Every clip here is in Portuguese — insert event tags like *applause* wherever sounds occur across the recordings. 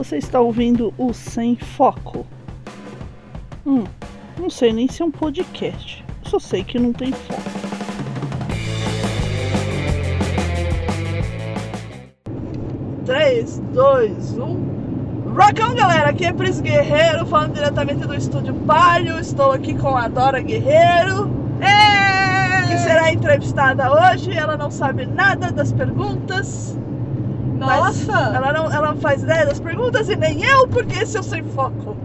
Você está ouvindo o Sem Foco. Hum, não sei nem se é um podcast. Só sei que não tem foco. Três, dois, um. Rockão, galera! Aqui é Pris Guerreiro, falando diretamente do estúdio Palio. Estou aqui com a Dora Guerreiro. É! que será entrevistada hoje. Ela não sabe nada das perguntas. Mas Nossa! Ela não, ela faz ideia das perguntas e nem eu, porque esse eu sem foco.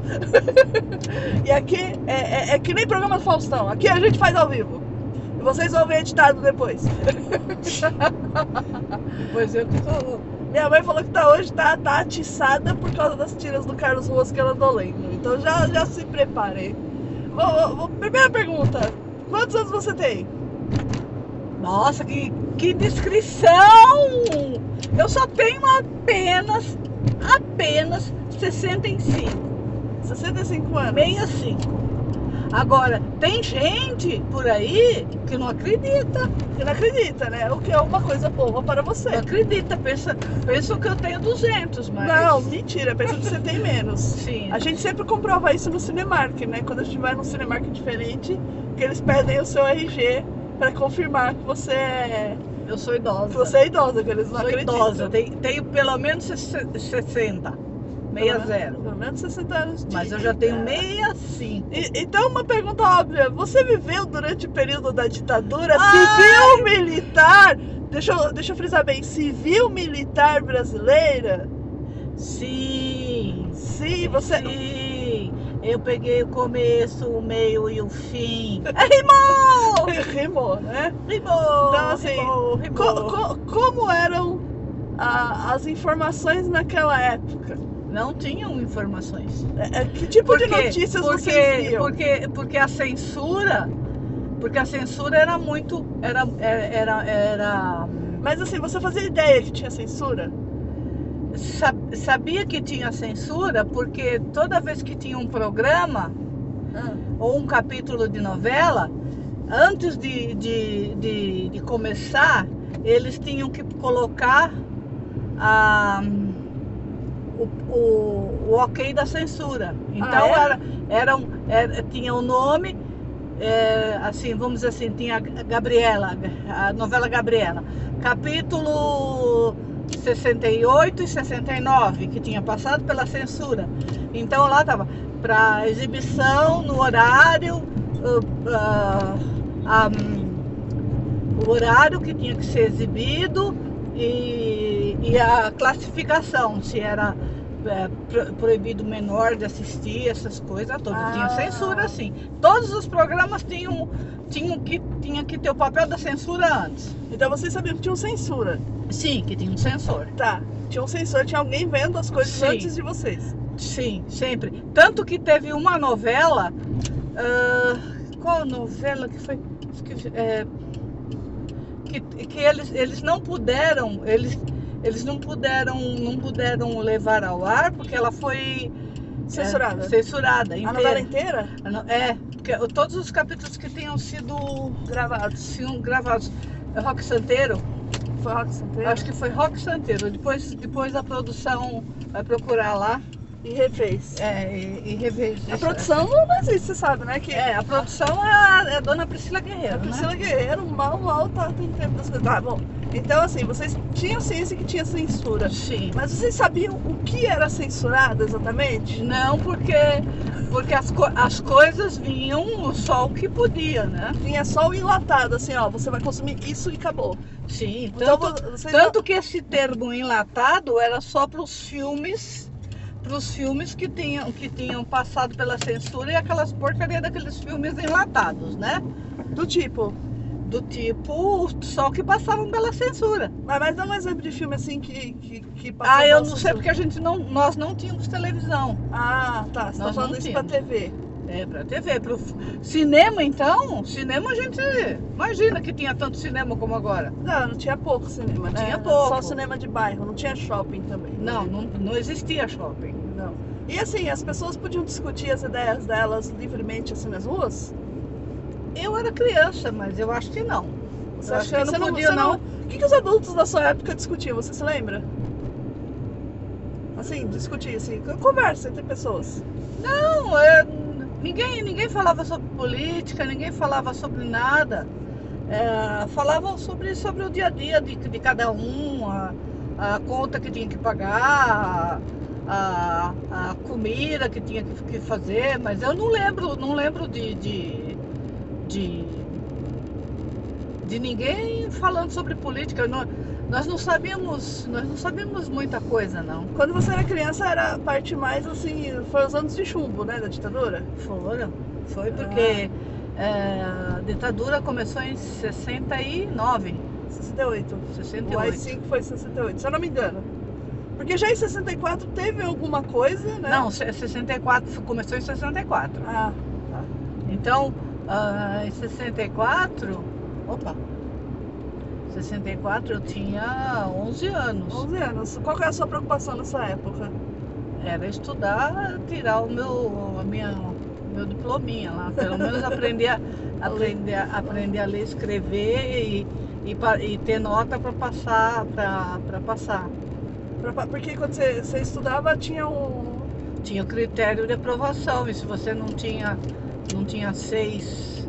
*laughs* e aqui é, é- é que nem programa do Faustão. Aqui a gente faz ao vivo. E vocês vão ver editado depois. *laughs* Pois eu que tô. Minha mãe falou que tá hoje tá, tá atiçada por causa das tiras do Carlos Ruas que ela andou lendo. Então já, já se prepare. Vou- vou- vou- primeira pergunta. Quantos anos você tem? Nossa, que, que descrição! Eu só tenho apenas, apenas 65. 65 anos. 65. Agora, tem gente por aí que não acredita. Você não acredita, né? O que é uma coisa boa para você. Não acredita, pensa, pensa que eu tenho 200, mas. Não, mentira, pensa que você tem menos. *laughs* Sim. A gente sempre comprova isso no Cinemark, né? Quando a gente vai num Cinemark diferente, que eles pedem o seu RG para confirmar que você é, Eu sou idosa. que você é idosa, que eles não sou acreditam. idosa. Tenho, tenho pelo menos 60. 60. Pelo menos 60 anos de Mas eu já tenho vida. 65. E- Então, uma pergunta óbvia: você viveu durante o período da ditadura Ai! civil-militar? Deixa eu, deixa eu frisar bem: civil-militar brasileira? Sim. Sim, você. Sim. Eu peguei o começo, o meio e o fim. Rimou! *laughs* Rimou, né? Rimou! Então, assim, rimou, rimou. Co- co- como eram a- as informações naquela época? Não tinham informações. É, é, que tipo Por de notícias porque, vocês viam? Porque, porque a censura, porque a censura era muito, era, era, era, Mas assim, você fazia ideia que tinha censura? Sa- sabia que tinha censura porque toda vez que tinha um programa ou um capítulo de novela, antes de, de, de, de começar, eles tinham que colocar a, o, o, o ok da censura. Então é? era, era, um- era- tinha o nome, é, assim, vamos dizer assim, tinha a Gabriela, a novela Gabriela, capítulo 68 e 69, que tinha passado pela censura. Então lá estava para exibição no horário, uh, uh, a- o horário que tinha que ser exibido e, e a classificação, se era é, pro- proibido menor de assistir, essas coisas todas. Ah. Tinha censura, sim. Todos os programas tinham, tinham, que, tinha que ter o papel da censura antes. Então vocês sabiam que tinha censura. Sim, que tinha um censor. Tá. Tinha um censor, tinha alguém vendo as coisas Sim. antes de vocês. Sim, sempre. Tanto que teve uma novela. ah, qual novela que foi? Esqueci, é, que, que eles, eles não puderam. Eles, eles não puderam, não puderam levar ao ar porque ela foi Censurada. é, censurada. A inteira. novela inteira? A É, porque todos os capítulos que tenham sido Gravados. sido gravados. É Rock Santeiro, Foi Rock Santeiro? acho que foi Rock Santeiro. Depois, depois a produção vai procurar lá E refez. é, e, e rever. A produção não existe, você sabe, né? Que É, a produção é a, é a dona Priscila Guerreiro, a né? Priscila Guerreiro, mal, mal tá coisas. Tá, bom. Então, assim, vocês tinham ciência que tinha censura. Sim. Mas vocês sabiam o que era censurado exatamente? Não porque, porque as, co- as coisas vinham só o que podia, né? Tinha só o enlatado, assim, ó, você vai consumir isso e acabou. Sim. Então, Tanto, vo- vocês tanto que esse termo enlatado era só para os filmes para os filmes que tinham, que tinham passado pela censura e aquelas porcarias daqueles filmes enlatados, né? do tipo. Do tipo, só que passavam pela censura. Mas, mas dá um exemplo de filme assim que, que, que passou Ah, eu não sei censura. porque a gente não, nós não tínhamos televisão. Ah, tá. Você tá Nós falando não isso pra. TV. É, pra TV. Pro cinema, então, cinema a gente imagina que tinha tanto cinema como agora. Não, não tinha pouco cinema, né? Tinha pouco. Só cinema de bairro, não tinha shopping também. Não, não, não existia shopping. Não. E assim, as pessoas podiam discutir as ideias delas livremente assim nas ruas? Eu era criança, mas eu acho que não. Você Eu acha acho que eu não você podia, você não. O que, que os adultos da sua época discutiam? Você se lembra? Assim, discutir, assim, conversa entre pessoas. Não, é, ninguém, ninguém falava sobre política, ninguém falava sobre nada. É, falavam sobre, sobre o dia a dia de, de cada um, a, a conta que tinha que pagar, a, a comida que tinha que, que fazer, mas eu não lembro, não lembro de, de, de, de ninguém falando sobre política. Não, nós não sabíamos, nós não sabíamos muita coisa não. Quando você era criança era a parte mais assim, foi os anos de chumbo, né, da ditadura? Foram, foi porque é, a ditadura começou em 69. 68. 68. O AI-5 foi em 68, se eu não me engano. Porque já em 64 teve alguma coisa, né? Não, 64 começou em 64. Ah, tá. Então, ah, em 64, opa, 64 eu tinha 11 anos. 11 anos. Qual era a sua preocupação nessa época? Era estudar, tirar o meu, a minha, meu diplominha lá, pelo menos aprender a, *laughs* aprender, aprender a ler, escrever e, e, e ter nota para passar, para passar. Porque quando você, você estudava tinha um. Tinha o critério de aprovação e se você não tinha, não tinha seis,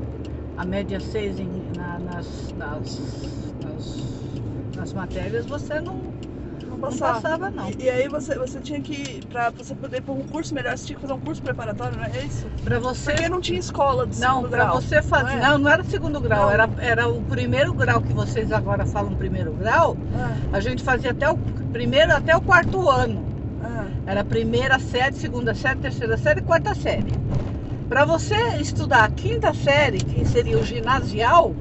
a média seis em- na- nas, nas, nas, nas matérias, você não, Não não passava. passava não. E, e aí você, você tinha que, pra você poder ir pra um curso melhor, você tinha que fazer um curso preparatório, não é isso? Para você Porque não tinha escola de Não, segundo para grau. você fazer. não é? Não, não era segundo grau, Não. era, era o primeiro grau que vocês agora falam primeiro grau. Ah, A gente fazia até o primeiro até o quarto ano. ah. Era primeira série, segunda série, terceira série e quarta série. Para você estudar a quinta série, que seria o ginasial,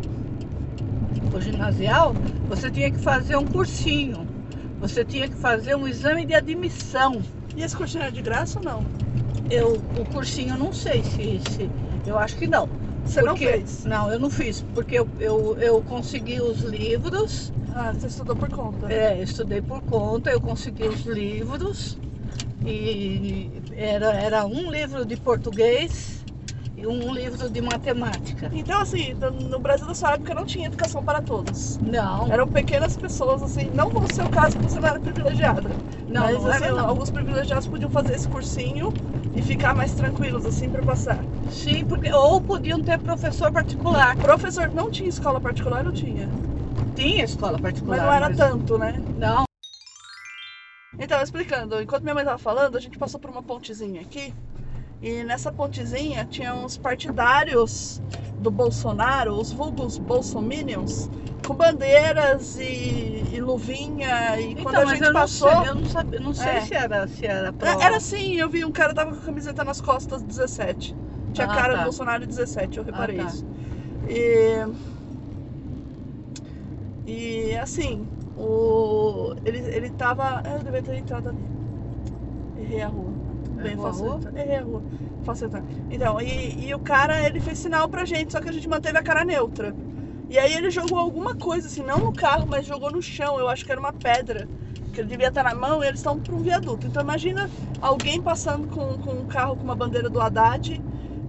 o ginasial, você tinha que fazer um cursinho. Você tinha que fazer um exame de admissão. E esse cursinho era de graça ou não? Eu, o cursinho, não sei se, se eu acho que não. Você não Porque- fez? Não, eu não fiz, porque eu, eu, eu consegui os livros, Ah, você estudou por conta. é, eu estudei por conta, eu consegui os livros e era, era um livro de português e um livro de matemática. Então, assim, no- Brasil da sua época não tinha educação para todos. Não, Eram pequenas pessoas, assim, não no seu caso, porque você não era privilegiada. não, mas, não assim, era não. alguns privilegiados podiam fazer esse cursinho e ficar mais tranquilos, assim, para passar. Sim, porque ou podiam ter professor particular. Professor não tinha escola particular, não tinha. Tinha escola particular. Mas não era tanto, né? Não, Então, explicando, enquanto minha mãe tava falando, a gente passou por uma pontezinha aqui. E nessa pontezinha tinha uns partidários do Bolsonaro, os vulgos bolsominions, com bandeiras e, e luvinha. E quando então, a mas gente eu não passou. sei, eu não sabia, não sei É. se era se era. É, Era assim, eu vi um cara tava com a camiseta nas costas 17. Tinha Ah, cara tá. do Bolsonaro 17, eu reparei Ah, tá. isso. E. E assim, o. Ele, ele tava. Eu devia ter entrado ali. Errei a rua. Tudo bem, a rua? a. Faço entrar. Então, e, e o cara, ele fez sinal pra gente, só que a gente manteve a cara neutra. E aí ele jogou alguma coisa, assim, não no carro, mas jogou no chão. Eu acho que era uma pedra. Que ele devia estar na mão e eles estão para um viaduto. Então imagina alguém passando com, com um carro com uma bandeira do Haddad.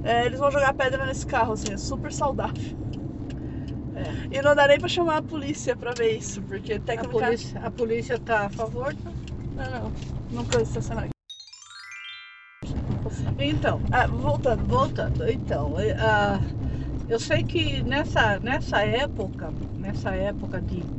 é, eles vão jogar pedra nesse carro, assim, é super saudável. É. E não dá nem pra chamar a polícia pra ver isso, porque A tecnicamente. polícia, a polícia tá a favor? tá? Não, não. Não pode estacionar aqui. Então, Ah, voltando. voltando, então, eh, ah, eu sei que nessa, nessa época, nessa época de.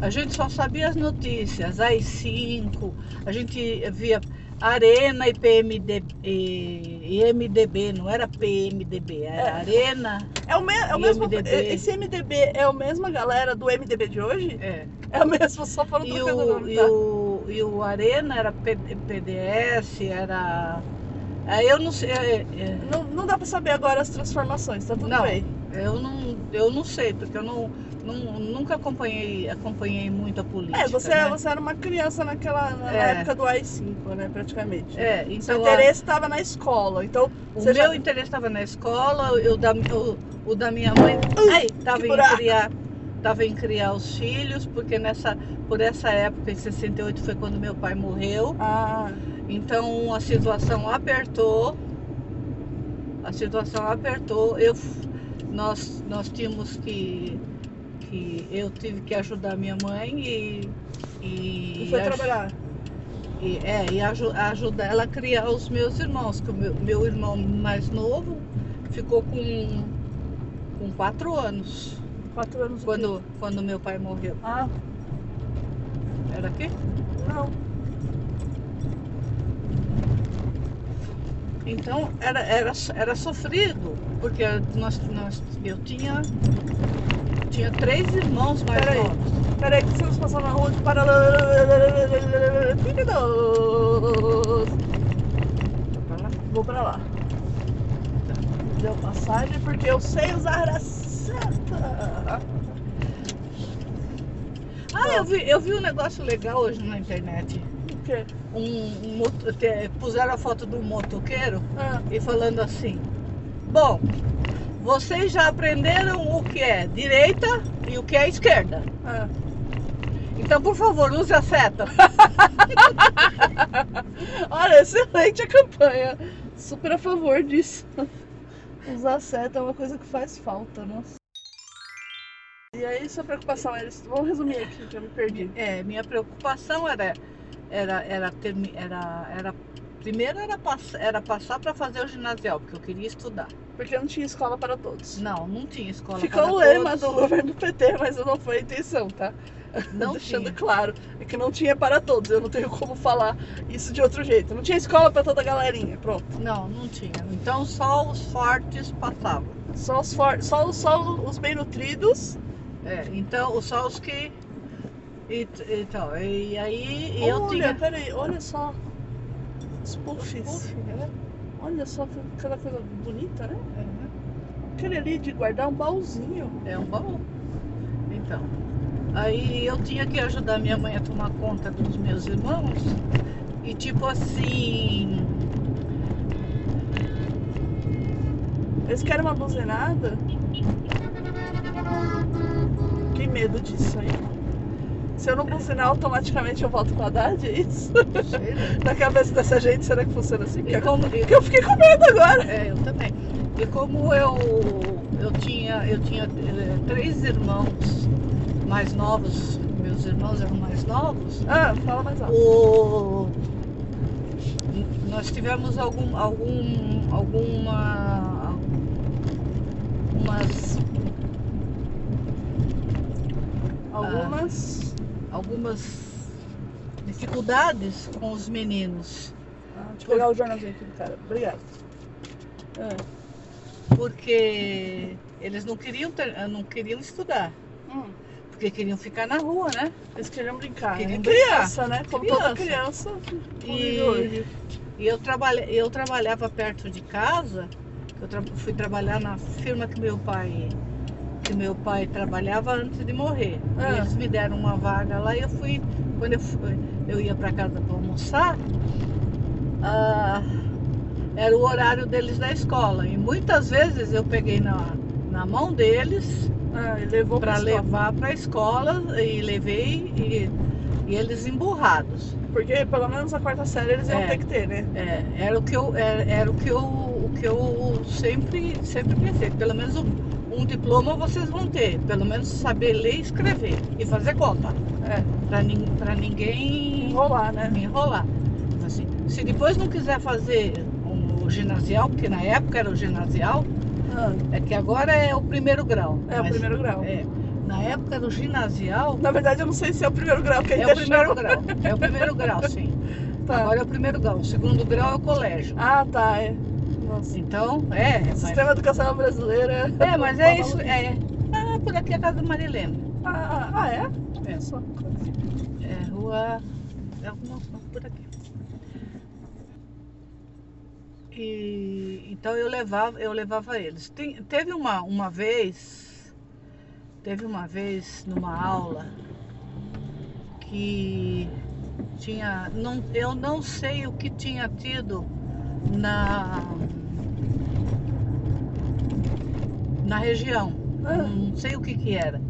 A gente só sabia as notícias, AI-5, a gente via Arena e PMD e, e MDB, não era PMDB, era É. Arena. É o, me, é o mesmo. MDB. Esse MDB é a mesma galera do MDB de hoje? É. É o mesmo, só foram E trocando o o, nome, e, tá? o, e o Arena era P- PDS, era. Aí eu não sei. é, é, Não, não dá pra saber agora as transformações, tá tudo Não. bem. Eu não, eu não sei, porque eu não, não- nunca acompanhei, acompanhei muito a política. É, você, né? você era uma criança naquela, na É. época do AI-5, né, praticamente. É, Seu então a- interesse estava na escola, então o meu já- interesse estava na escola, o da, o, o da minha mãe ai, tava que em criar, tava em criar os filhos, porque nessa, por essa época, em 68, foi quando meu pai morreu. Ah, Então a situação apertou, a situação apertou. Eu, nós, nós tínhamos que, que eu tive que ajudar minha mãe e, e, e foi trabalhar. E, é, e aju ajudar ela a criar os meus irmãos, que o meu, meu irmão mais novo ficou com, com quatro anos Quatro anos. quando, quando meu pai morreu. Ah, Era aqui? não. Então era, era, era sofrido, porque nós, nós, eu tinha, tinha três irmãos mais Peraí. novos. Peraí, que estamos passando na rua de lá? Vou pra lá. Deu passagem porque eu sei usar a seta. Ah, eu vi, eu vi um negócio legal hoje na internet. O quê? Um, um te- puseram a foto do motoqueiro Ah, e falando assim: Bom, vocês já aprenderam o que é direita e o que é esquerda. ah. Então, por favor, use a seta. *laughs* Olha, excelente a campanha. Super a favor disso. Usar seta é uma coisa que faz falta, nossa. E aí, sua preocupação era. Vamos resumir aqui, que eu me perdi. É, minha preocupação era era era era, era primeiro era, pass, era passar para fazer o ginasial, porque eu queria estudar. Porque não tinha escola para todos. Não, não tinha escola Ficou para o lema todos. do governo PT, mas não foi a intenção, tá? Não *laughs* Deixando tinha. claro. É que não tinha para todos. Eu não tenho como falar isso de outro jeito. Não tinha escola para toda a galerinha. Pronto. Não, não tinha. Então só os fortes passavam. Só os, for... só, só os bem nutridos. É, então só os que e, então, e aí eu olha, tinha peraí, olha só. Os puffs. Puff, né? Olha só que- cada coisa bonita, né? É. Aquele ali de guardar um baúzinho. É um baú. Então, aí eu tinha que ajudar minha mãe a tomar conta dos meus irmãos. E tipo assim, Eles querem uma buzinada. Que medo disso aí. Se eu não buzinar, automaticamente eu volto com a Haddad, é isso? sei. Na cabeça dessa gente, será que funciona assim? E como, e- Porque eu fiquei com medo agora. é, eu também. E como eu, eu tinha, eu tinha eh, três irmãos mais novos, meus irmãos eram mais novos, Ah, fala mais alto. o, nós tivemos algum, algum, alguma, umas, Algumas. Algumas dificuldades com os meninos, Ah, deixa eu pegar o jornalzinho aqui do cara. Obrigada. Ah, porque eles não queriam, ter, não queriam estudar, hum, porque queriam ficar na rua, né? eles queriam brincar. Queriam é brincar. criança, né? Como toda Criança. criança. E-. E eu, trabalha, eu trabalhava perto de casa, eu tra- fui trabalhar na firma que meu pai que meu pai trabalhava antes de morrer. Ah. eles me deram uma vaga lá e eu fui, quando eu, fui- eu ia para casa para almoçar, ah, era o horário deles da escola. E muitas vezes eu peguei na, na mão deles Ah, para levar para a escola e levei e, e eles emburrados. Porque pelo menos a quarta série eles iam É. ter que ter, né? É, era o que eu, era, era o que eu, o que eu sempre, sempre pensei. Pelo menos um, um diploma vocês vão ter. Pelo menos saber ler e escrever e fazer conta. É. Para nin, ninguém Enrolar, né? enrolar. Assim, se depois não quiser fazer o ginasial, porque na época era o ginasial, Ah, é que agora é o primeiro grau. é o primeiro grau. é, na época do ginasial, Na verdade, eu não sei se é o primeiro grau que a gente é o primeiro chama. grau. É o primeiro grau, sim. *laughs* Tá. Agora é o primeiro grau. O segundo grau é o colégio. Ah, tá, é. Nossa. Então, é. O mas- sistema educacional brasileiro é. É, mas é isso. É. Ah, por aqui é a casa da Marilena. Ah, ah, é? É. Só. É rua. É alguma coisa por aqui. E então eu levava, eu levava eles. Tem- teve uma, uma vez, teve uma vez numa aula que tinha, não, eu não sei o que tinha tido na na região. Ah. Não sei o que que era.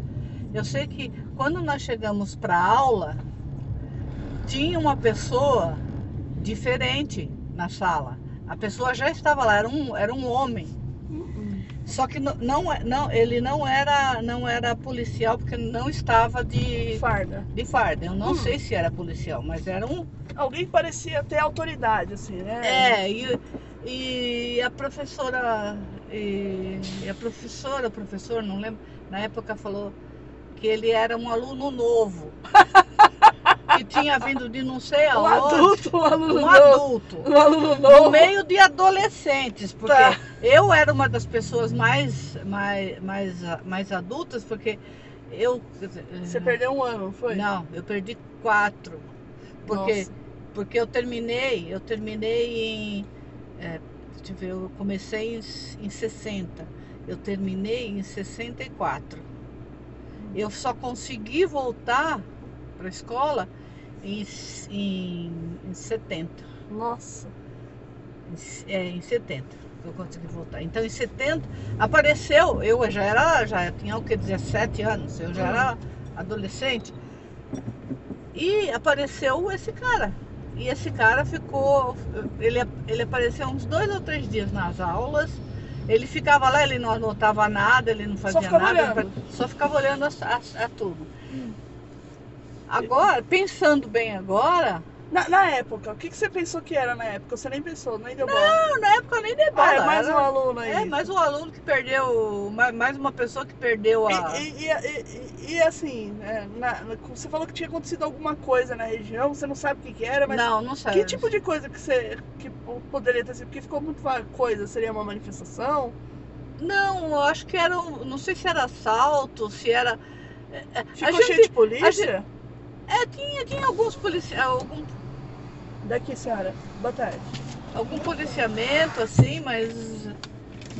Eu sei que quando nós chegamos para aula, tinha uma pessoa diferente na sala. A pessoa já estava lá, era um, era um homem. Hum, Só que não, não, é- não, ele não era, não era policial porque não estava de, Farda. de farda. Eu não Hum. sei se era policial, mas era um. Alguém que parecia ter autoridade, assim, né? É, e, e a professora. E, e a professora, o professor, não lembro, na época falou que ele era um aluno novo. que *laughs* tinha vindo de não sei Um aonde. adulto, um aluno Um novo. adulto. Um aluno No novo. meio de adolescentes, porque Tá. eu era uma das pessoas mais, mais, mais, mais adultas, porque eu. Você perdeu um ano, não foi? Não, eu perdi quatro. Porque, Nossa. porque eu terminei, eu terminei em. é, deixa eu comecei em, em 60. Eu terminei em 64. Eu só consegui voltar para a escola em, em, em 70. Nossa. É, em 70 que eu consegui voltar. Então em 70 apareceu, eu já era, já tinha o que, 17 anos, eu já Hum. era adolescente. E apareceu esse cara. E esse cara ficou, ele, ele apareceu uns dois ou três dias nas aulas. Ele ficava lá, ele não anotava nada, ele não fazia ficava nada, olhando. só ficava olhando a, a, a turma. Agora, pensando bem agora, Na, na época, o que, que você pensou que era na época? Você nem pensou, nem deu bola. não, na época nem dei bola. Ah, é mais era- um aluno aí. É, mais um aluno que perdeu, ma- mais uma pessoa que perdeu a. E, e- e- e- assim, é, na- você falou que tinha acontecido alguma coisa na região, você não sabe o que, que era, mas Não, não sei. que tipo de coisa que você que poderia ter sido? Porque ficou muito vaga coisa, seria uma manifestação? Não, eu acho que era. Não sei se era assalto, se era. é, é, Ficou a gente, cheio de polícia? É, tinha, tinha alguns policiais, algum, Daqui, senhora. Boa tarde. algum policiamento, assim, mas.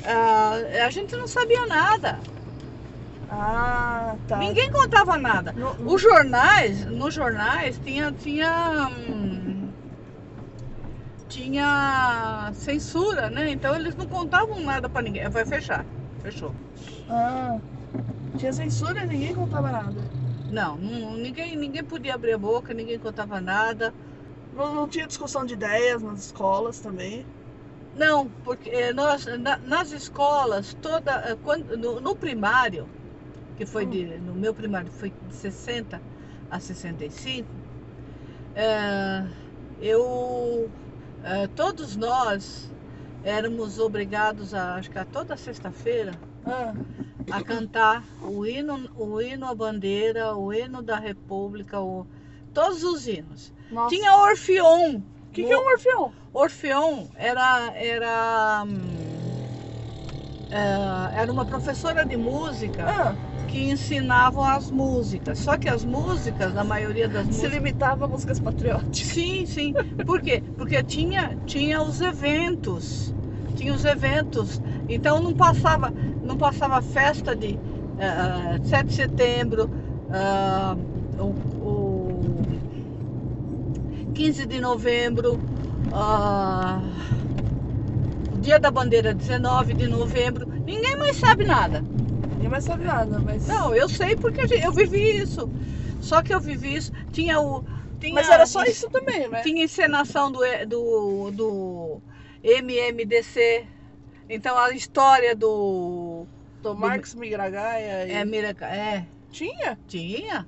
ah, a gente não sabia nada. Ah, tá. Ninguém contava nada. No- Os jornais, nos jornais tinha tinha hum, tinha censura, né? Então eles não contavam nada pra ninguém. Vai fechar. Fechou. Ah, tinha censura e ninguém contava nada. Não, não- ninguém ninguém podia abrir a boca, ninguém contava nada. Não, não tinha discussão de ideias nas escolas também. Não, porque eh, nós na- nas escolas toda eh, quando no, no primário, que foi de no meu primário foi de 60 a 65, eh, eu eh, todos nós éramos obrigados a acho que a toda sexta-feira Ah, a cantar o hino o hino à bandeira, o hino da República, o, todos os hinos. Nossa. Tinha Orfeon. O que, que é um orfeão? Orfeon era era hum, é, era uma professora de música Ah, que ensinavam as músicas. Só que as músicas, a maioria das se músicas limitava a músicas patrióticas. Sim, sim. Por quê? Porque tinha, tinha os eventos. Tinha os eventos. Então não passava, não passava festa de eh, 7 de setembro, o 15 de novembro, ah, Dia da Bandeira 19 de novembro. Ninguém mais sabe nada. Ninguém mais sabe nada, mas. Não, eu sei porque eu vivi isso. Só que eu vivi isso. Tinha o. Tinha, Mas era só isso também, né? Tinha encenação do, do, do MMDC. Então a história do. Do Marcos Migragaia. E... É, Miraca, é, Tinha? tinha.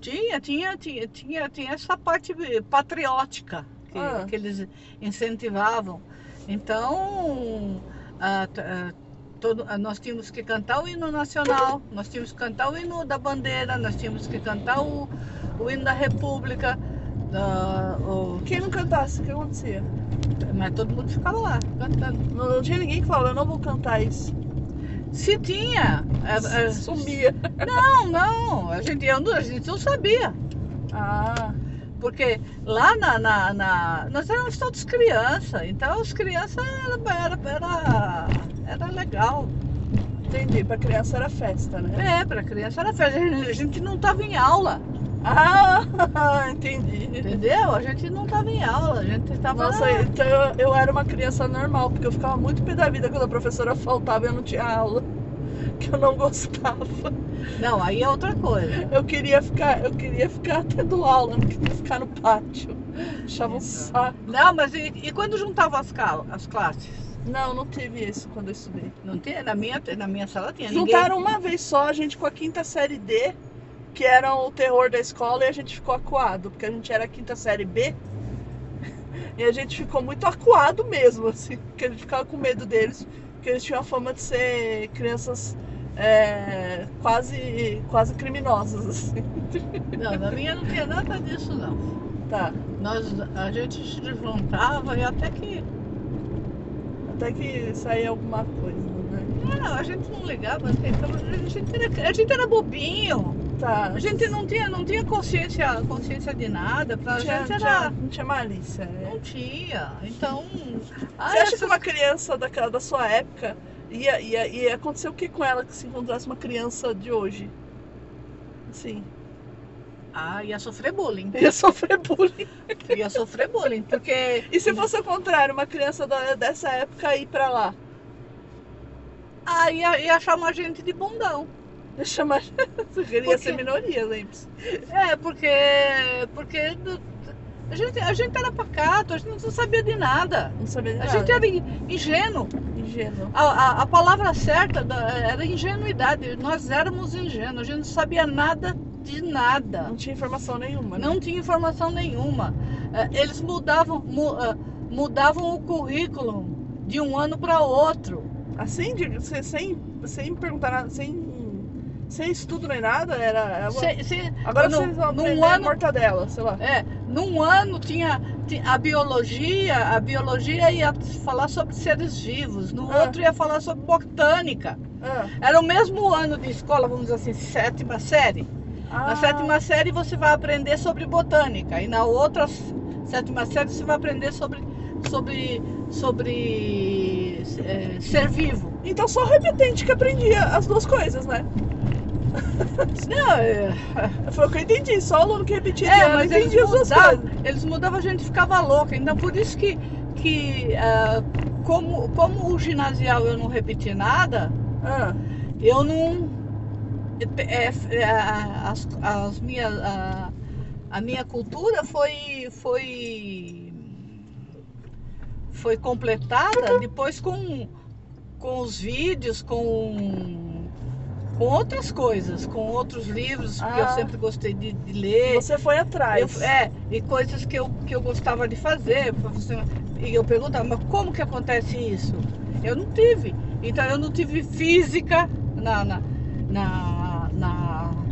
Tinha, tinha, tinha, tinha, tinha essa parte patriótica que, Ah. que eles incentivavam. Então, a- a- todo- a- nós tínhamos que cantar o hino nacional, nós tínhamos que cantar o hino da bandeira, nós tínhamos que cantar o, o hino da República. da- o- Quem não cantasse, o que acontecia? mas todo mundo ficava lá cantando. Não, não tinha ninguém que falava, eu não vou cantar isso. Se tinha, é, é, Sumia. não, não, a gente, eu não- a gente não sabia. Ah, Porque lá na, na, na- nós éramos todos crianças, então as crianças era, era, era, era legal. entendi. Pra criança era festa, né? É, para criança era festa. A gente não estava em aula, Ah, *laughs* entendi. entendeu? A gente não estava em aula, a gente estava. Nossa, então eu, eu era uma criança normal, porque eu ficava muito pé da vida quando a professora faltava e eu não tinha aula. *laughs* Que eu não gostava. Não, aí é outra coisa. Eu queria ficar, eu queria ficar tendo aula, não queria ficar no pátio. Achava um saco. Não, mas e, e quando juntava as, cal- as classes? Não, não tive isso quando eu estudei. Não tinha? Na minha, na minha sala tinha. Juntaram uma vez só a gente com a quinta série D, que era o terror da escola, e a gente ficou acuado, porque a gente era a quinta série B. *laughs* E a gente ficou muito acuado mesmo, assim, porque a gente ficava com medo deles, porque eles tinham a fama de ser crianças é, quase, quase criminosas, *laughs* assim. Não, na minha não tinha nada disso, não. Tá. Nós, a gente se juntava e até que. Até que saía alguma coisa, né? Não, a gente não ligava, então, a, gente era, a gente era bobinho. Tá. A gente não tinha, não tinha consciência, consciência de nada. Pra tinha, gente era. não tinha malícia. é. Não tinha. Então. ah, Você acha essas- que uma criança daquela, da sua época ia, ia, ia acontecer o que com ela se encontrasse uma criança de hoje? Assim, Ah, ia sofrer bullying. ia sofrer bullying. *laughs* Ia sofrer bullying, porque. E se fosse o contrário, uma criança da- dessa época ir pra lá? Ah, ia, ia chamar a gente de bundão. Deixa mais. Você queria Por ser quê? minoria, lembre-se. É, porque. Porque. A gente, a gente era pacato, a gente não sabia de nada. Não sabia de A nada. gente era in- ingênuo. ingênuo. A, a, a palavra certa da- era ingenuidade. Nós éramos ingênuos, a gente não sabia nada de nada. Não tinha informação nenhuma. né? Não tinha informação nenhuma. Eh, Eles mudavam, mu- ah, mudavam o currículo de um ano para outro. Assim, sem, sem perguntar nada, sem, sem estudo nem nada, era. Se- se- Agora no- vocês vão num ano- mortadela, sei lá. É, num ano tinha, ti- a biologia, a biologia ia falar sobre seres vivos, no Ah. outro ia falar sobre botânica. Ah, Era o mesmo ano de escola, vamos dizer assim, sétima série. Na ah, sétima série você vai aprender sobre botânica e na outra sétima série você vai aprender sobre sobre sobre é, ser vivo. Então só repetente que aprendia as duas coisas, né? Não, é, Foi o que eu entendi, só o aluno que repetia é, mas eles mudavam, eles mudavam, a gente ficava louca. Então por isso que que ah, como como o ginasial eu não repeti nada, Ah, eu não é, é, a- as, as minhas a, a minha cultura foi foi foi completada depois com com os vídeos com com outras coisas com outros livros que eu Ah. sempre gostei de, de ler você foi atrás. eu, é, e coisas que eu, que eu gostava de fazer. E eu perguntava, mas como que acontece isso? Eu não tive. Então eu não tive física na, na, na, na-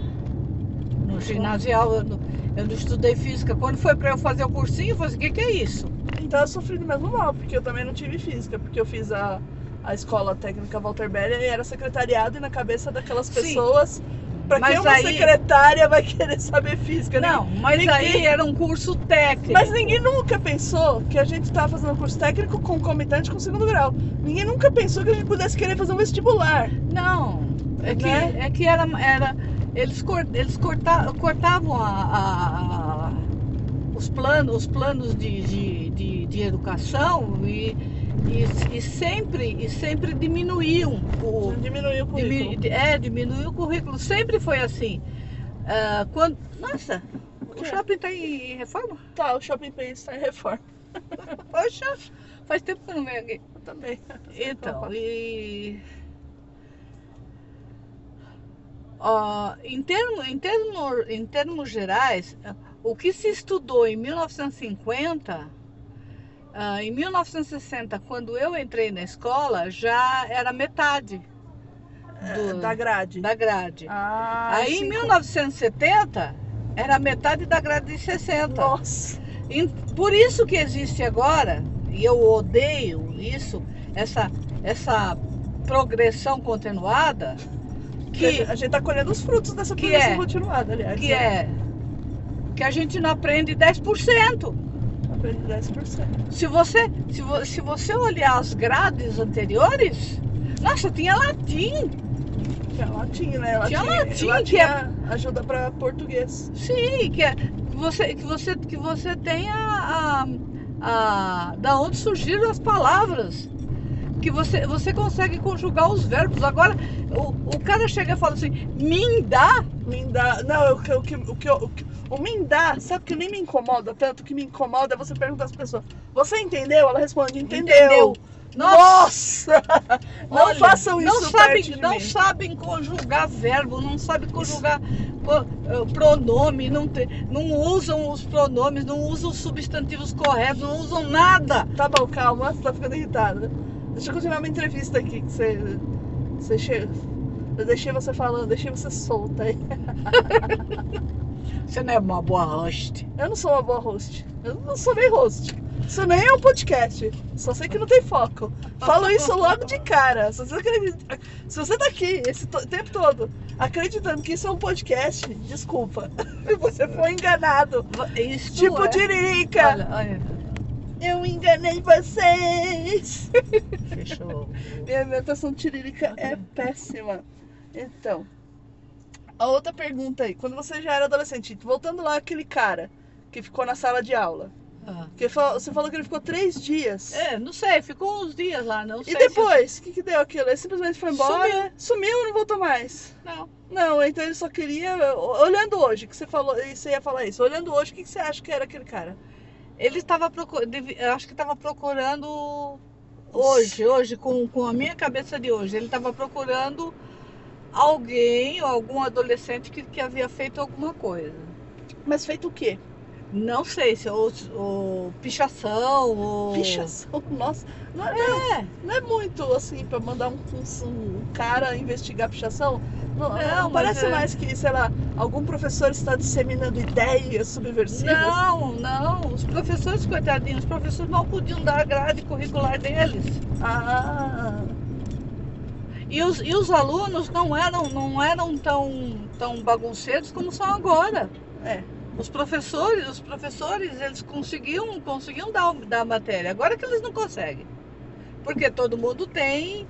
no ginasial, eu não, eu não estudei física. Quando foi para eu fazer o cursinho, eu falei assim, o que, que é isso? Então eu sofri do mesmo mal, porque eu também não tive física, porque eu fiz a, a escola técnica Walter Belli era secretariado e na cabeça daquelas Sim. pessoas. Pra Mas que uma aí- secretária vai querer saber física? Não, mas ninguém- aí era um curso técnico. Mas ninguém nunca pensou que a gente estava fazendo um curso técnico concomitante com segundo grau. Ninguém nunca pensou que a gente pudesse querer fazer um vestibular. Não, é que, Né? é que era, era eles, cor- eles corta, cortavam a, a- a- os planos, os planos de, de, de, de educação e, e, e sempre, e sempre diminuíam o, Diminuiu o currículo. diminu, é, diminuiu o currículo, sempre foi assim. Ah, quando, nossa, o quê? shopping está em reforma? Tá, o Shopping está em reforma. *laughs* Poxa, faz tempo que eu não venho aqui. Eu também. Então, e. Ó, em, termo, em, termo, em termos gerais, o que se estudou em 1950, ah, em 1960, quando eu entrei na escola, já era metade É, do- da grade. da grade. Ah, Aí em cinco- 1970, era metade da grade de 60. Nossa. E Por isso que existe agora, e eu odeio isso, essa, essa progressão continuada, que, A gente tá colhendo os frutos dessa progressão é- continuada, aliás. que é que a gente não aprende 10%. Aprendi 10%. Se você, se, vo- se você olhar as grades anteriores, nossa, tinha latim. Tinha latim, né? Tinha latim, latim que é- é- ajuda pra português. Sim, que, é, que, você, que, você, que você tem a, a, a- Da onde surgiram as palavras. Que você, você consegue conjugar os verbos. Agora, o, o cara chega e fala assim: mindar. Mindá. Não, o que, o que, o que, o que- o mindá, sabe que nem me incomoda tanto? O que me incomoda é você perguntar às pessoas: Você entendeu? Ela responde: Entendeu. Entendeu. Nossa! *laughs* Não Olha, façam isso não sabem, não mim. sabem conjugar verbo, não sabem conjugar co- eh, pronome, não, te- não usam os pronomes, não usam os substantivos corretos, não usam nada. Tá bom, calma, você tá ficando irritada. Deixa eu continuar uma entrevista aqui que você. Você che... Eu deixei você falando, deixei você solta aí. *laughs* Você não é uma boa host. Eu não sou uma boa host. Eu não sou nem host. Isso nem é um podcast. Só sei que não tem foco. Falo isso logo de cara. Se você, acredita... Se você tá aqui esse tempo todo acreditando que isso é um podcast, desculpa. *laughs* Você foi enganado. Isso tipo é... Olha, olha, Eu enganei vocês. fechou. Minha imitação Tiririca é péssima. Então, a outra pergunta aí. Quando você já era adolescente, voltando lá aquele cara que ficou na sala de aula. Ah. Que você falou que ele ficou três dias. É, não sei, ficou uns dias lá, não sei. E depois, o que, que deu aquilo? Ele simplesmente foi embora, Sumiu. sumiu e não voltou mais. Se... Não. Não, então ele só queria. Olhando hoje, que você falou, e você ia falar isso. Olhando hoje, o que, que você acha que era aquele cara? Ele estava procurando, acho que estava procurando hoje, hoje, com, com a minha cabeça de hoje, ele estava procurando alguém, ou algum adolescente que, que havia feito alguma coisa. Mas feito o quê? Não sei se ou, ou pichação, ou. Pichação, *laughs* nossa. Não é, É, não é muito assim pra mandar um, um- cara investigar pichação. Não, Não, não parece é- mais que, sei lá, algum professor está disseminando ideias subversivas. não, não. Os professores, coitadinhos, os professores não podiam dar a grade curricular deles. Ah, E os, e os alunos não eram, não eram tão, tão bagunceiros como são agora. é. Os professores, os professores, eles conseguiam, conseguiam dar, dar a matéria. Agora que eles não conseguem. Porque todo mundo tem,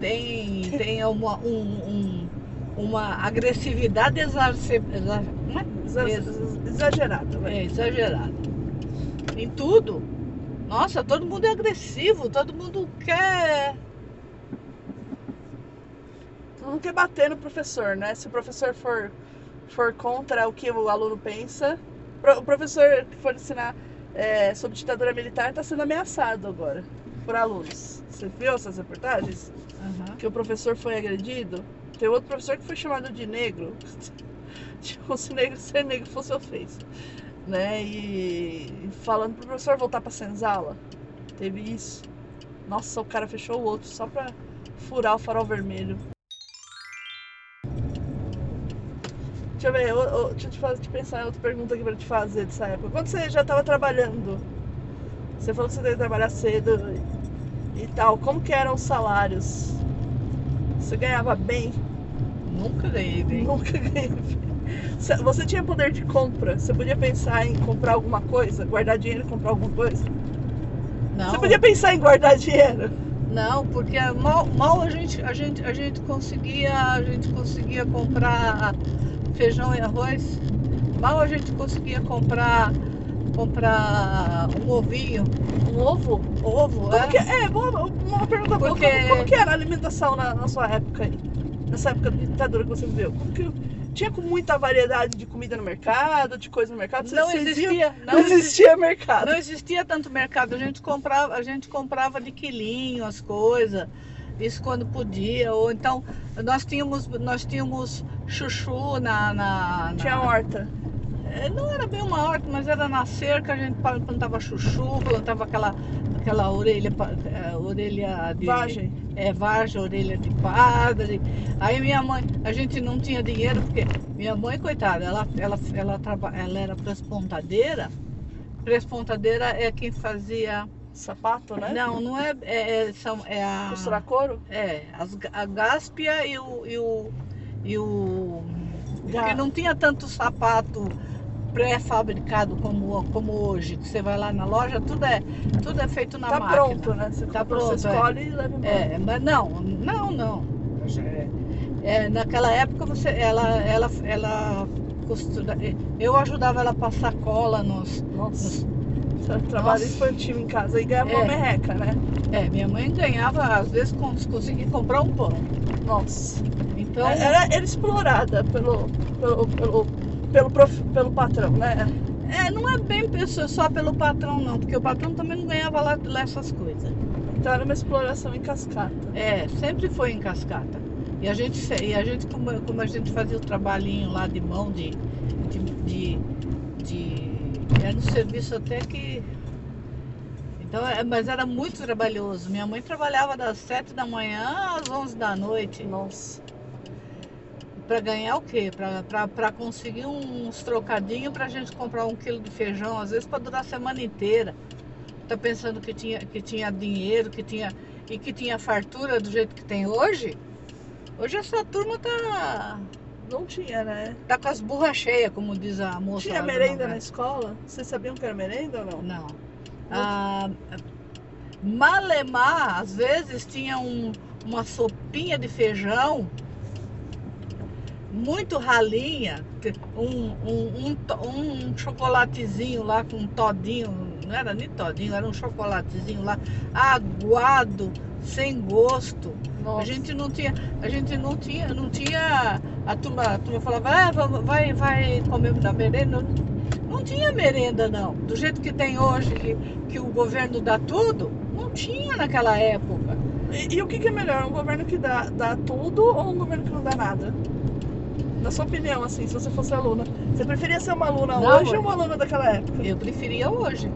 tem, tem uma, um- um- uma agressividade exarce, exa- como é? Exa- Ex- Exagerado, né? é, exagerada. Em tudo. Nossa, todo mundo é agressivo, todo mundo quer. Não quer bater no professor, né? Se o professor for, for contra o que o aluno pensa. O professor que for ensinar é, sobre ditadura militar está sendo ameaçado agora por alunos. Você viu essas reportagens? Que o professor foi agredido? Tem outro professor que foi chamado de negro. Tipo, *laughs* se negro, ser negro fosse ofensa. Né? E e falando pro professor voltar pra senzala. Teve isso. Nossa, o cara fechou o outro só pra furar o farol vermelho. Deixa eu ver, eu- eu- deixa eu te, fazer, te pensar em outra pergunta aqui pra te fazer dessa época. Quando você já estava trabalhando, você falou que você ia trabalhar cedo e tal, como que eram os salários? Você ganhava bem? Nunca ganhei bem. Nunca *laughs* ganhei bem. Você- Você tinha poder de compra? Você podia pensar em comprar alguma coisa? Guardar dinheiro e comprar alguma coisa? Não. Você podia pensar em guardar dinheiro? Não, porque mal, mal a, gente, a, gente, a gente conseguia a gente conseguia comprar feijão e arroz. Mal a gente conseguia comprar comprar um ovinho, Um ovo? ovo, Como é? que, é, boa, uma pergunta boa. Porque- Como, como que era a alimentação na, na sua época aí? Nessa época de ditadura que você viveu? Como que tinha com muita variedade de comida no mercado, de coisa no mercado? Vocês- Não existia, Não existia mercado. Não existia tanto mercado, a gente comprava, a gente comprava de quilinho as coisas, isso quando podia, ou então nós tínhamos, nós tínhamos chuchu na, na, na- Tinha horta. É, Não era bem uma horta, mas era na cerca, a gente plantava chuchu, plantava aquela, aquela orelha, eh, orelha de. Vagem. É, vargem, orelha de padre. Aí minha mãe, a gente não tinha dinheiro, porque minha mãe, coitada, ela, ela, ela, traba, ela era prespontadeira. Prespontadeira é quem fazia. Sapato, né? Não, não é. É, é, são, é a. Costurar couro? É, as, a gáspia e o. E o, e o porque não tinha tanto sapato pré-fabricado como, como hoje. Que você vai lá na loja, tudo é, tudo é feito na tá máquina. pronto, né? Você, Tá pronto, você é. escolhe e leva embora. É, mas não, não, não. É, é, naquela época você, ela, ela, ela costura, eu ajudava ela a passar cola nos, Nossa. nos Trabalho infantil em casa e ganhava uma É. merreca, né? é, minha mãe ganhava, às vezes cons- conseguia comprar um pão. Nossa. Então, Era, era explorada pelo, pelo, pelo, pelo, prof- pelo patrão, né? é, não é bem pessoa- só pelo patrão não, porque o patrão também não ganhava lá, lá essas coisas. Então era uma exploração em cascata. É, sempre foi em cascata. E a gente, e a gente como, como a gente fazia o trabalhinho lá de mão de, de, de- era um serviço até que então, é, mas era muito trabalhoso. Minha mãe trabalhava das 7 da manhã às 11 da noite. Nossa. Para ganhar o quê? Para conseguir uns trocadinhos para a gente comprar um quilo de feijão, às vezes para durar a semana inteira. Tá pensando que tinha, que tinha dinheiro, que tinha e que tinha fartura do jeito que tem hoje? Hoje essa turma tá, Não tinha, né? tá com as burras cheias, como diz a moça. Tinha merenda na escola? Vocês sabiam que era merenda ou não? Não. Ah, Malemar, às vezes, tinha um- uma sopinha de feijão muito ralinha, um, um, um, um chocolatezinho lá com um todinho, não era nem todinho, era um chocolatezinho lá, aguado, sem gosto. Nossa. A gente não tinha, a gente não tinha, não tinha, a turma, a turma falava, ah, vamos- vai, vai comer da merenda. Não, não tinha merenda não. Do jeito que tem hoje, que, que o governo dá tudo, não tinha naquela época. E, e o que, que é melhor? Um governo que dá, dá tudo ou um governo que não dá nada? Na sua opinião, assim, se você fosse aluna, você preferia ser uma aluna Não, hoje ou uma aluna daquela época? Eu preferia hoje.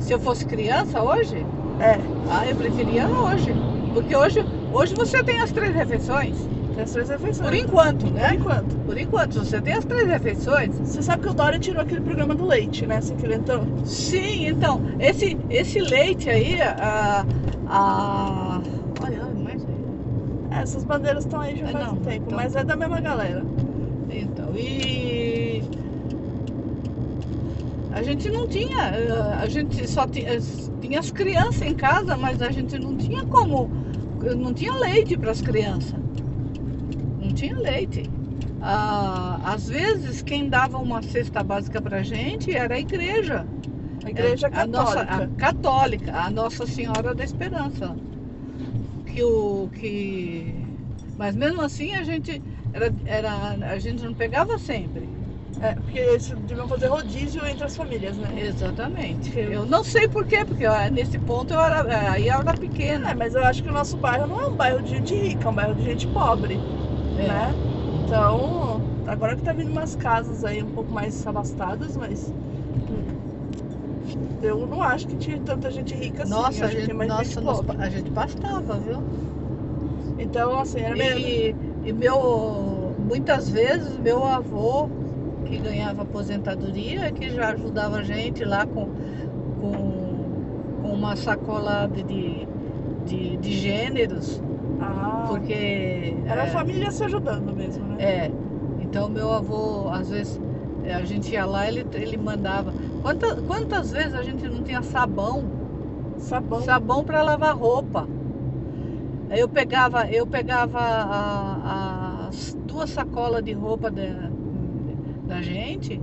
Se eu fosse criança hoje, É, ah, eu preferia hoje. Porque hoje, hoje você tem as três refeições. tem as três refeições. Por enquanto, Por né? enquanto. Por enquanto, você tem as três refeições. Você sabe que o Dória tirou aquele programa do leite, né? Assim que ele entrou. Sim, então, esse, esse leite aí, a. a... Olha, mas. É, Essas bandeiras estão aí já É, faz não, um tempo, então- mas é da mesma galera. Então, e. A gente não tinha. eh, A gente só tinha, tinha as crianças em casa, mas a gente não tinha como. Não tinha leite para as crianças. Não tinha leite. Ah, às vezes, quem dava uma cesta básica para a gente era a igreja. A igreja É, a nossa- católica. a católica, a Nossa Senhora da Esperança. Que o que mas mesmo assim a gente era, era a gente não pegava sempre. É, porque eles deviam fazer rodízio entre as famílias, né? Exatamente. Eu não sei por quê, porque ó, nesse ponto eu era aí eu era pequena. É, mas eu acho que o nosso bairro não é um bairro de gente rica, é um bairro de gente pobre, É. né? Então, agora que tá vindo umas casas aí um pouco mais abastadas, mas hum, eu não acho que tinha tanta gente rica assim. Nossa, eu a gente, nossa gente a gente pastava, viu? Então, assim, era mesmo. E, e meu, muitas vezes meu avô, que ganhava aposentadoria, que já ajudava a gente lá com, com, com uma sacola de, de, de, de gêneros, Ah, porque. era a é, família se ajudando mesmo, né? é, então meu avô, às vezes, é, a gente ia lá, ele, ele mandava. Quantas, quantas vezes a gente não tinha sabão? Sabão. sabão para lavar roupa. Aí eu pegava, eu pegava a- as duas sacolas de roupa da, da gente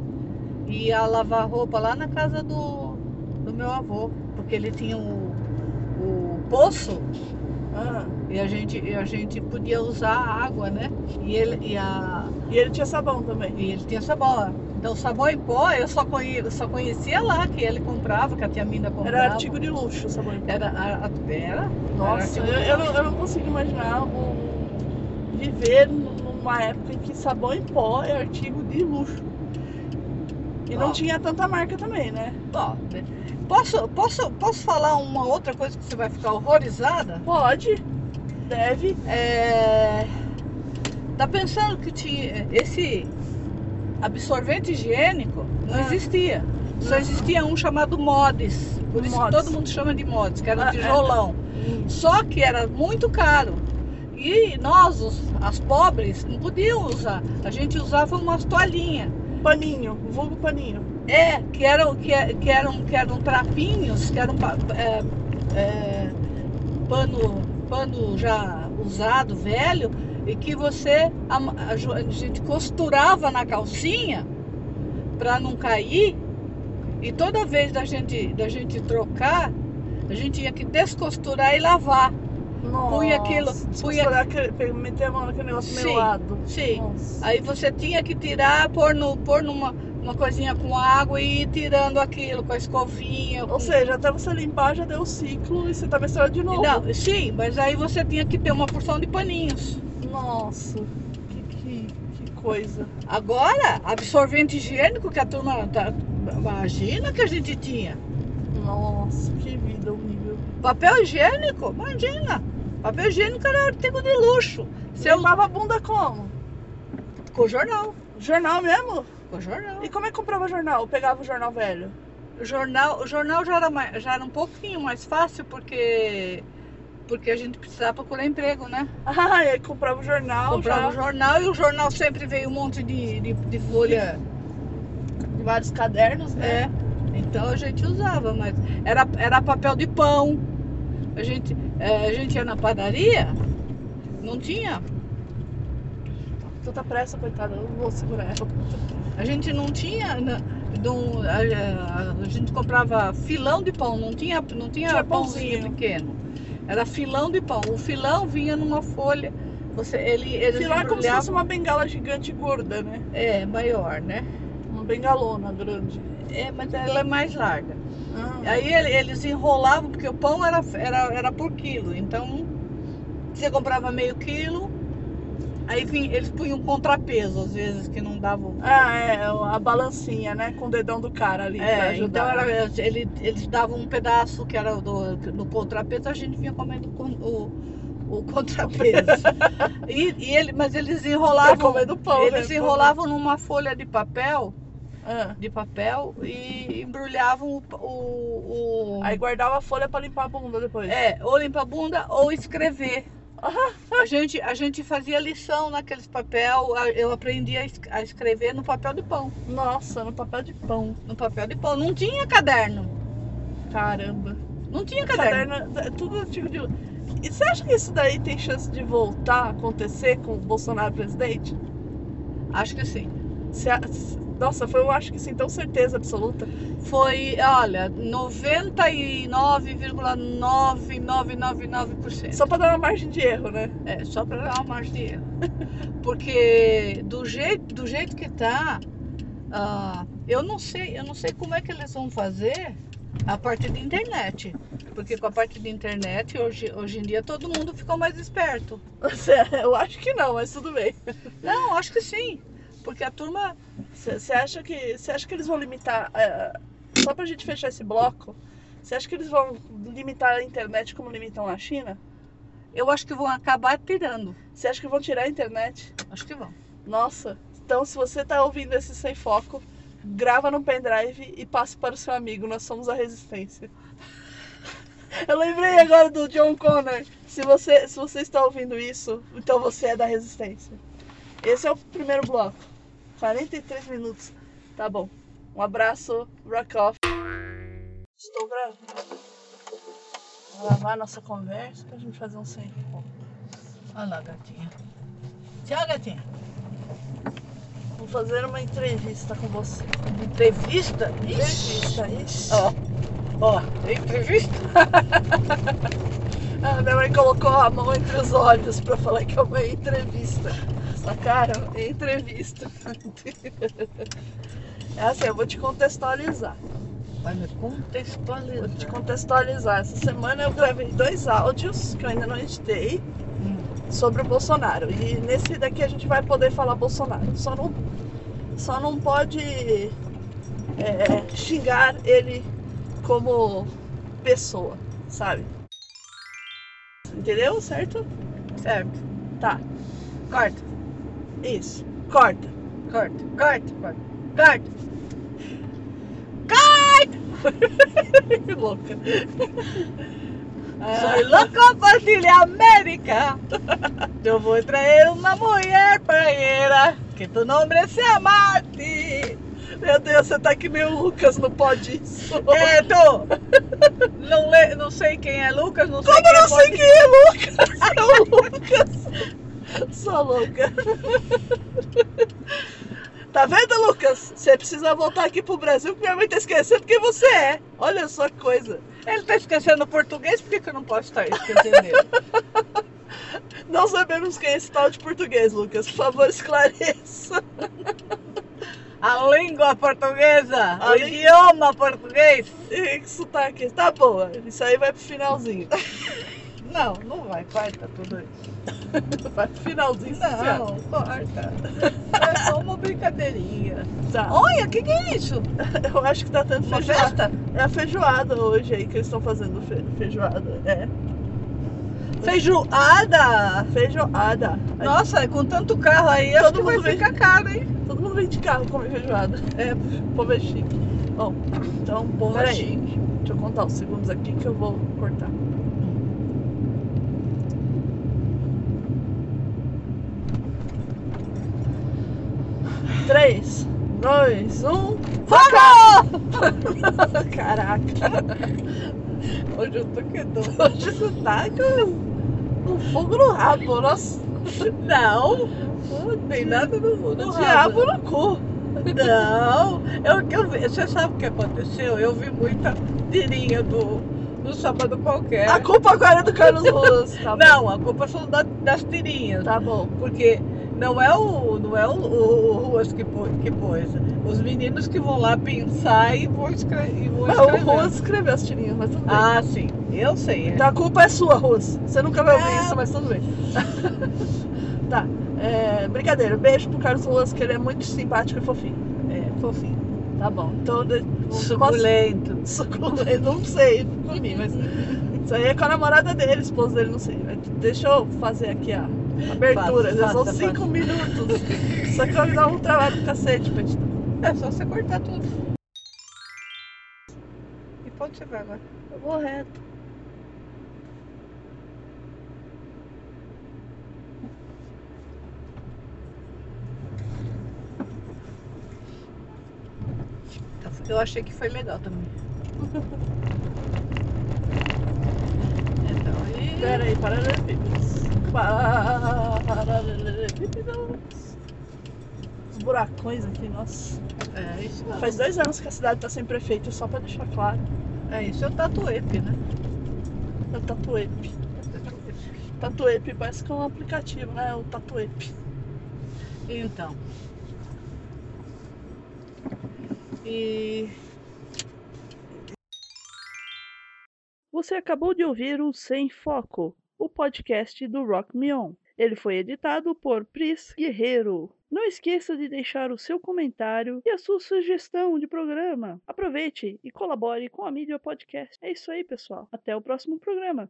e ia lavar roupa lá na casa do, do meu avô, porque ele tinha o, o poço Ah, e a gente, e a gente podia usar a água, né? E ele, e a, e ele tinha sabão também. e ele tinha sabão. Então sabão em pó eu só, conhe, só conhecia lá que ele comprava, que a tia Mina comprava. Era artigo de luxo o sabão. Era, a- era, Nossa, era eu, eu, não, eu não consigo imaginar um, viver numa época em que sabão em pó é artigo de luxo. E não Ó. tinha tanta marca também, né? Ó, né? posso, posso, posso falar uma outra coisa que você vai ficar horrorizada? Pode, deve. É, Tá pensando que tinha esse absorvente higiênico não Ah. existia. Só existia um chamado Mods. Por isso Mods. todo mundo chama de Mods, que era um Ah, é. tijolão. Só que era muito caro. E nós, os- as pobres, não podíamos usar. A gente usava umas toalhinhas. Paninho, vulgo paninho. É, que eram, que, que eram, que eram trapinhos, que eram é, é, pano, pano já usado, velho, e que você a, jo- a gente costurava na calcinha para não cair. E toda vez da gente, da gente trocar, a gente tinha que descosturar e lavar. Nossa, Punha aquilo, punha- meter a mão naquele negócio Sim, melado. sim. Nossa. Aí você tinha que tirar, pôr, no, pôr numa, uma coisinha com água e ir tirando aquilo com a escovinha. Ou com- seja, até você limpar já deu o ciclo e você tá misturando de novo. Não, sim, mas aí você tinha que ter uma porção de paninhos. Nossa, que, que, que coisa. Agora, absorvente higiênico que a turma tá, imagina que a gente tinha. Nossa, que vida. Papel higiênico, imagina. Papel higiênico era artigo de luxo. Você limpava a bunda como? com jornal, Jornal mesmo? com jornal. E como é que comprava jornal? Eu pegava o jornal velho. O jornal, o jornal já era, mais, já era um pouquinho mais fácil porque porque a gente precisava procurar emprego, né? *laughs* Ah, e aí comprava o jornal Comprava o já, jornal e o jornal sempre veio um monte de, de, de folha. de vários cadernos, né? É. Então a gente usava, mas era, era papel de pão. A gente, é, a gente ia na padaria, não tinha. Tanta pressa, coitada, eu vou segurar ela. A gente não tinha. não- a, a- a gente comprava filão de pão, não tinha, não tinha, Tinha pãozinho pãozinho. pequeno. Era filão de pão. O filão vinha numa folha. Você, ele, eles Filão é como se fosse uma bengala gigante gorda, né? É, maior, né? Uma bengalona grande. É, mas ela é mais larga. Ah, Aí ele- eles enrolavam, porque o pão era, era, era por quilo. Então, você comprava meio quilo, aí eles punham um contrapeso, às vezes, que não davam. Ah, é, a balancinha, né? Com o dedão do cara ali pra É, ajudar. então era, ele, eles davam um pedaço que era do, no contrapeso, a gente vinha comendo com- o, o *laughs* contrapeso. *laughs* e, e ele, mas eles enrolavam. comendo pão, Eles né? enrolavam numa folha de papel, Ah. de papel e embrulhavam o, o, o- Aí guardava a folha pra limpar a bunda depois. É, ou limpar a bunda ou escrever. A gente, a gente fazia lição naqueles papel, eu aprendi a es- a escrever no papel de pão. Nossa, no papel de pão. No papel de pão. Não tinha caderno. Caramba. Não tinha caderno. Caderno, é tudo tipo de. E você acha que isso daí tem chance de voltar a acontecer com o Bolsonaro presidente? Acho que sim. A- Nossa, foi eu acho que sim, tão certeza absoluta. Foi, olha, 99,9999%. Só pra dar uma margem de erro, né? É, só para dar uma margem de erro. *laughs* Porque do jeito, do jeito que tá, ah, eu não sei, eu não sei como é que eles vão fazer a parte de internet. Porque com a parte de internet, hoje, hoje em dia, todo mundo ficou mais esperto. *laughs* Eu acho que não, mas tudo bem. Não, acho que sim. Porque a turma. Você acha que acha que eles vão limitar é, só pra gente fechar esse bloco? Você acha que eles vão limitar a internet como limitam na China? Eu acho que vão acabar tirando. Você acha que vão tirar a internet? Acho que vão. Nossa, então se você tá ouvindo esse sem foco, grava no pendrive e passe para o seu amigo. Nós somos a resistência. *laughs* Eu lembrei agora do John Connor. Se você, se você está ouvindo isso, então você é da resistência. Esse é o primeiro bloco. 43 minutos. Tá bom. Um abraço, rock off. Estou gravando. Vou gravar nossa conversa pra gente fazer um sem. Olha lá, gatinha. Tchau, gatinha. Vou fazer uma entrevista com você. Entrevista? Ixi. Entrevista, ixi. Ó, ó, entrevista? A *laughs* minha mãe colocou a mão entre os olhos pra falar que é uma entrevista. Sacaram? É entrevista. É assim, eu vou te contextualizar. Vai me Vou te contextualizar. contextualizar. Essa semana eu gravei dois áudios que eu ainda não editei Hum. sobre o Bolsonaro. E nesse daqui a gente vai poder falar Bolsonaro. Só não, só não pode é, xingar ele como pessoa, sabe? Entendeu? Certo? Certo. Tá. Corta, Isso. Corta. corta, corta, corta. Corta. *laughs* Que louca. Soy loco por ti de América. Yo voy a traer una mujer playera. Que tu nombre sea Marti. Meu Deus, você tá que nem o Lucas no pode isso. É, tu. Não, le- não sei quem é Lucas, não sei Como quem eu é não sei Marti. quem é Lucas? *laughs* É o Lucas. *laughs* Sou louca. Tá vendo, Lucas? Você precisa voltar aqui pro Brasil porque minha mãe tá esquecendo quem você é. Olha só que coisa. Ele tá esquecendo o português, por que, eu não posso estar esquecendo? *laughs* Não sabemos quem é esse tal de português, Lucas. Por favor, esclareça. A língua portuguesa, A o lí- idioma português. Ih, Que sotaque. Tá boa. Isso aí vai pro finalzinho. Não, não vai, corta tudo isso. Finalzinho. social. Não, corta. É só uma brincadeirinha. Tá. Olha, o que, que é isso? Eu acho que tá tendo Uma feijoada. festa? É a feijoada hoje aí que eles estão fazendo fe- feijoada. É. Feijoada! Feijoada. Nossa, com tanto carro aí, acho Todo que vai mundo vem. ficar caro, hein? Todo mundo vem de carro comer feijoada. É, O povo é chique. Bom, então, porra peraí. chique. Deixa eu contar os segundos aqui que eu vou cortar. Três, dois, um. Fogo! *laughs* Caraca, Hoje eu tô quedando. hoje você tá com um fogo no rabo, nossa. Não, não tem nada no mundo. O diabo no cu. Não, eu, eu, vi- você sabe o que aconteceu? Eu vi muita tirinha do, do sábado qualquer. A culpa agora é do Carlos Ruas. Tá bom. Não, a culpa são da- das tirinhas. Tá bom. Porque não é o, não é o, o, o Ruas que, que pôs. Os meninos que vão lá pensar e vão, escre e vão Mas o escrever. Ruas escreveu as tirinhas, mas tudo bem. Ah, sim, eu sei. é. Então a culpa é sua, Ruas. Você nunca vai ouvir É. isso, mas tudo bem. *laughs* tá. É, brincadeira. Beijo pro Carlos Ruas, que ele é muito simpático e fofinho. É, fofinho. Tá bom. Então, de- posso- Suculento. *laughs* Suculento. Não sei, comi, mas. *laughs* Isso aí é com a namorada dele, esposa dele, não sei. Deixa eu fazer aqui a abertura. Já são faça, cinco faça. minutos. Só que vai me dar um trabalho do cacete editar. É só você cortar tudo. E onde você vai agora? Eu vou reto. Eu achei que foi legal também. *laughs* Então, aí. Pera aí, Paralelepípedos. Os buracões aqui, nossa. É isso. não. Faz dois anos que a cidade tá sem prefeito, só pra deixar claro. É isso, é o Tatuepe, né? É o Tatuepe. Tatuepe parece que é um aplicativo, né? O Tatuepe. Então, E. Você acabou de ouvir o Sem Foco, o podcast do Rock Me On. Ele foi editado por Pris Guerreiro. Não esqueça de deixar o seu comentário e a sua sugestão de programa. Aproveite e colabore com a mídia podcast. É isso aí, pessoal. Até o próximo programa.